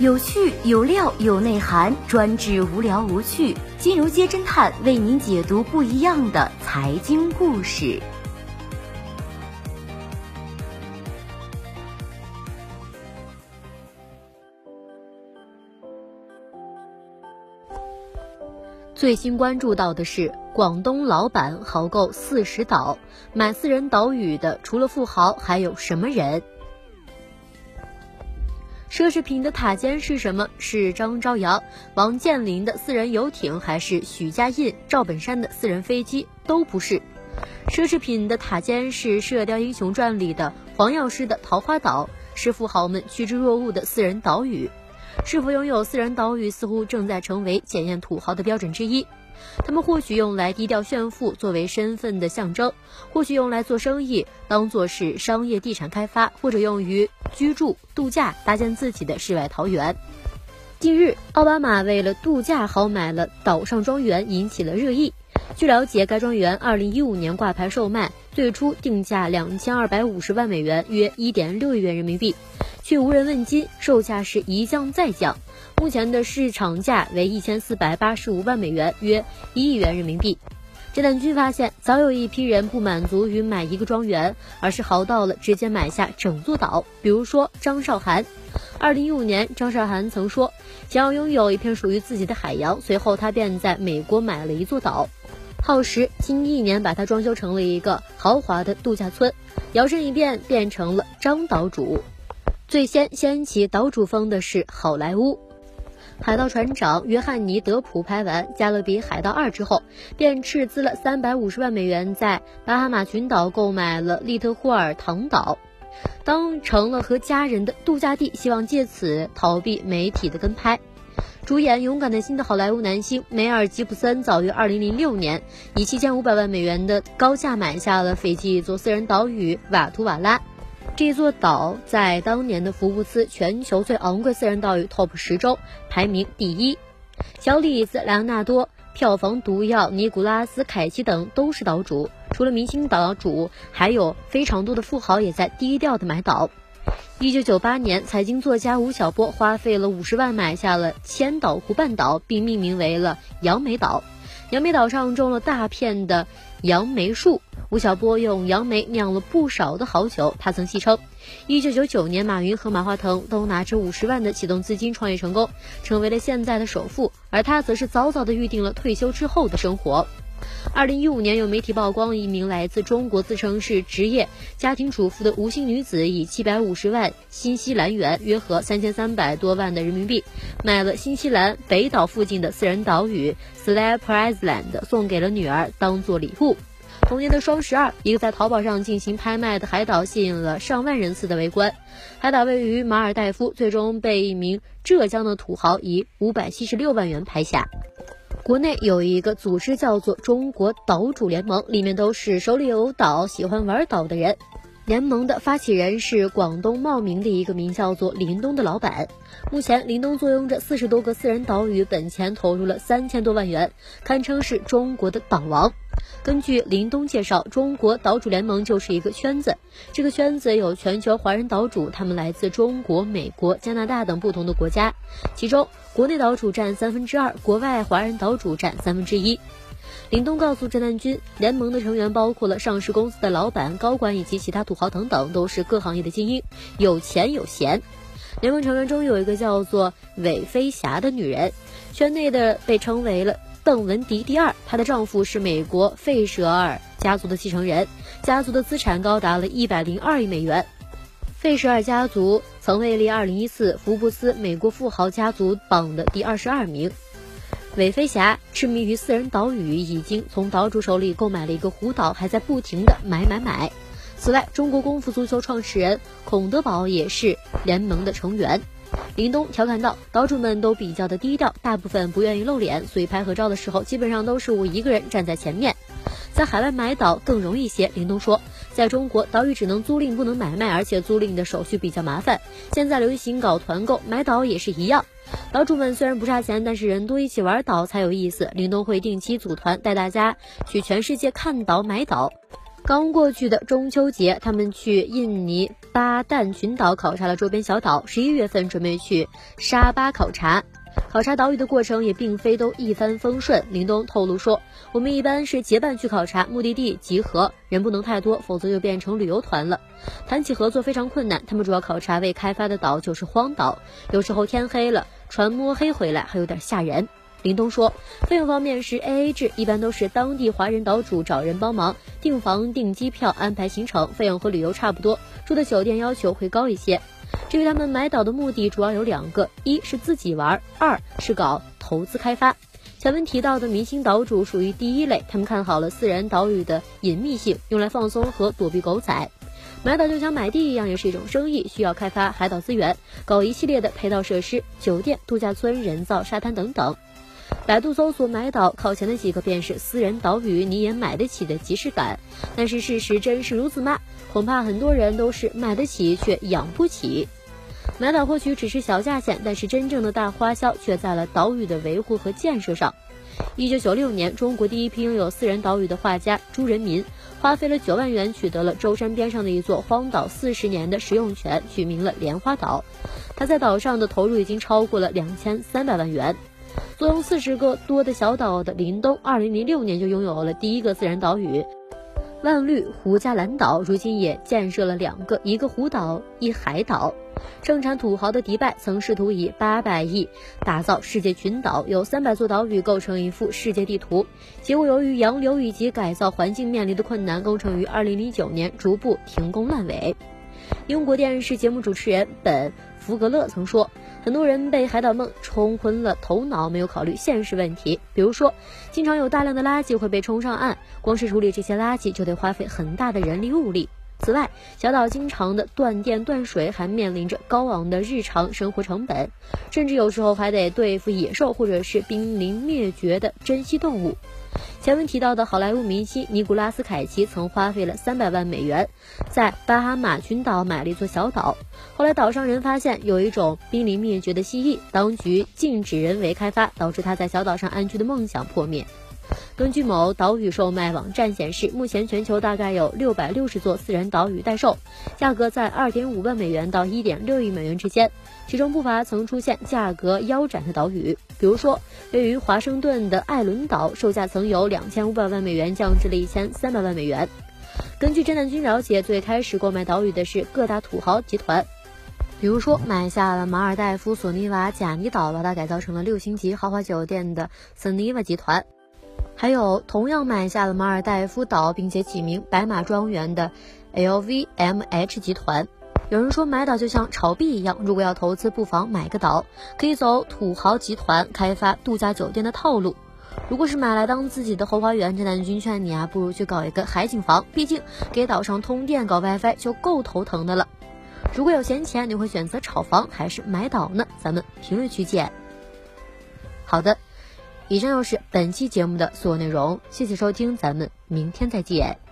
有趣有料有内涵，专治无聊无趣。金融街侦探为您解读不一样的财经故事。最新关注到的是，广东老板豪购四十岛，买私人岛屿的除了富豪，还有什么人？奢侈品的塔尖是什么？是张朝阳、王健林的私人游艇，还是许家印、赵本山的私人飞机？都不是。奢侈品的塔尖是《射雕英雄传》里的黄药师的桃花岛，是富豪们趋之若鹜的私人岛屿。是否拥有私人岛屿，似乎正在成为检验土豪的标准之一。他们或许用来低调炫富，作为身份的象征；或许用来做生意，当做是商业地产开发，或者用于居住度假，搭建自己的世外桃源。近日，奥巴马为了度假豪买了岛上庄园，引起了热议。据了解，该庄园2015年挂牌售卖，最初定价2250万美元，约1.6亿元人民币。却无人问津，售价是一降再降，目前的市场价为一千四百八十五万美元，约一亿元人民币。侦探局发现，早有一批人不满足于买一个庄园，而是豪到了直接买下整座岛。比如说张韶涵，二零一五年，张韶涵曾说想要拥有一片属于自己的海洋，随后他便在美国买了一座岛，耗时近一年把它装修成了一个豪华的度假村，摇身一变变成了张岛主。最先掀起岛主风的是好莱坞，海盗船长约翰尼·德普拍完《加勒比海盗二》之后，便斥资了三百五十万美元在巴哈马群岛购买了利特霍尔唐岛，当成了和家人的度假地，希望借此逃避媒体的跟拍。主演《勇敢的心》的好莱坞男星梅尔吉普森早于二零零六年以七千五百万美元的高价买下了斐济一座私人岛屿瓦图瓦拉。这座岛在当年的福布斯全球最昂贵私人岛屿 TOP 十中排名第一。小李子、莱昂纳多、票房毒药、尼古拉斯凯奇等都是岛主。除了明星岛主，还有非常多的富豪也在低调的买岛。一九九八年，财经作家吴晓波花费了五十万买下了千岛湖半岛，并命名为了杨梅岛。杨梅岛上种了大片的杨梅树。吴晓波用杨梅酿了不少的好酒。他曾戏称，一九九九年马云和马化腾都拿着五十万的启动资金创业成功，成为了现在的首富，而他则是早早的预定了退休之后的生活。二零一五年，有媒体曝光一名来自中国、自称是职业家庭主妇的吴姓女子，以七百五十万新西兰元（约合三千三百多万的人民币）买了新西兰北岛附近的私人岛屿 s l a p r i s l a n d 送给了女儿当做礼物。同年的双十二，一个在淘宝上进行拍卖的海岛吸引了上万人次的围观。海岛位于马尔代夫，最终被一名浙江的土豪以五百七十六万元拍下。国内有一个组织叫做中国岛主联盟，里面都是手里有岛、喜欢玩岛的人。联盟的发起人是广东茂名的一个名叫做林东的老板。目前，林东坐拥着四十多个私人岛屿，本钱投入了三千多万元，堪称是中国的岛王。根据林东介绍，中国岛主联盟就是一个圈子，这个圈子有全球华人岛主，他们来自中国、美国、加拿大等不同的国家，其中国内岛主占三分之二，国外华人岛主占三分之一。林东告诉侦探君，联盟的成员包括了上市公司的老板、高管以及其他土豪等等，都是各行业的精英，有钱有闲。联盟成员中有一个叫做韦飞霞的女人，圈内的被称为了邓文迪第二。她的丈夫是美国费舍尔家族的继承人，家族的资产高达了一百零二亿美元。费舍尔家族曾位列二零一四福布斯美国富豪家族榜的第二十二名。韦飞霞痴迷于私人岛屿，已经从岛主手里购买了一个湖岛，还在不停的买买买。此外，中国功夫足球创始人孔德宝也是联盟的成员。林东调侃道：“岛主们都比较的低调，大部分不愿意露脸，所以拍合照的时候，基本上都是我一个人站在前面。在海外买岛更容易些。”林东说：“在中国，岛屿只能租赁，不能买卖，而且租赁的手续比较麻烦。现在流行搞团购，买岛也是一样。”岛主们虽然不差钱，但是人多一起玩岛才有意思。林东会定期组团带大家去全世界看岛买岛。刚过去的中秋节，他们去印尼巴旦群岛考察了周边小岛。十一月份准备去沙巴考察。考察岛屿的过程也并非都一帆风顺。林东透露说：“我们一般是结伴去考察，目的地集合，人不能太多，否则就变成旅游团了。谈起合作非常困难。他们主要考察未开发的岛，就是荒岛。有时候天黑了，船摸黑回来，还有点吓人。”林东说，费用方面是 A A 制，一般都是当地华人岛主找人帮忙订房、订机票、安排行程，费用和旅游差不多，住的酒店要求会高一些。至于他们买岛的目的，主要有两个：一是自己玩，二是搞投资开发。前文提到的明星岛主属于第一类，他们看好了私人岛屿的隐秘性，用来放松和躲避狗仔。买岛就像买地一样，也是一种生意，需要开发海岛资源，搞一系列的配套设施，酒店、度假村、人造沙滩等等。百度搜索买岛，靠前的几个便是私人岛屿，你也买得起的即视感。但是事实真是如此吗？恐怕很多人都是买得起却养不起。买岛或许只是小价钱，但是真正的大花销却在了岛屿的维护和建设上。一九九六年，中国第一批拥有私人岛屿的画家朱仁民，花费了九万元取得了舟山边上的一座荒岛四十年的使用权，取名了莲花岛。他在岛上的投入已经超过了两千三百万元。坐拥四十个多的小岛的林东，二零零六年就拥有了第一个自然岛屿——万绿胡加兰岛，如今也建设了两个，一个湖岛，一海岛。盛产土豪的迪拜曾试图以八百亿打造世界群岛，有三百座岛屿构成一幅世界地图。结果由于洋流以及改造环境面临的困难，工程于二零零九年逐步停工烂尾。英国电视节目主持人本·福格勒曾说。很多人被海岛梦冲昏了头脑，没有考虑现实问题。比如说，经常有大量的垃圾会被冲上岸，光是处理这些垃圾就得花费很大的人力物力。此外，小岛经常的断电断水，还面临着高昂的日常生活成本，甚至有时候还得对付野兽或者是濒临灭绝的珍稀动物。前文提到的好莱坞明星尼古拉斯凯奇曾花费了三百万美元，在巴哈马群岛买了一座小岛。后来岛上人发现有一种濒临灭绝的蜥蜴，当局禁止人为开发，导致他在小岛上安居的梦想破灭。根据某岛屿售卖网站显示，目前全球大概有六百六十座私人岛屿待售，价格在二点五万美元到一点六亿美元之间。其中不乏曾出现价格腰斩的岛屿，比如说位于华盛顿的艾伦岛，售价曾由两千五百万美元降至了一千三百万美元。根据侦探君了解，最开始购买岛屿的是各大土豪集团，比如说买下了马尔代夫索尼瓦贾尼岛，把它改造成了六星级豪华酒店的索尼瓦集团。还有同样买下了马尔代夫岛，并且起名白马庄园的 LVMH 集团。有人说买岛就像炒币一样，如果要投资，不妨买个岛，可以走土豪集团开发度假酒店的套路。如果是买来当自己的后花园，这南君劝你啊，不如去搞一个海景房，毕竟给岛上通电、搞 WiFi 就够头疼的了。如果有闲钱，你会选择炒房还是买岛呢？咱们评论区见。好的。以上就是本期节目的所有内容，谢谢收听，咱们明天再见。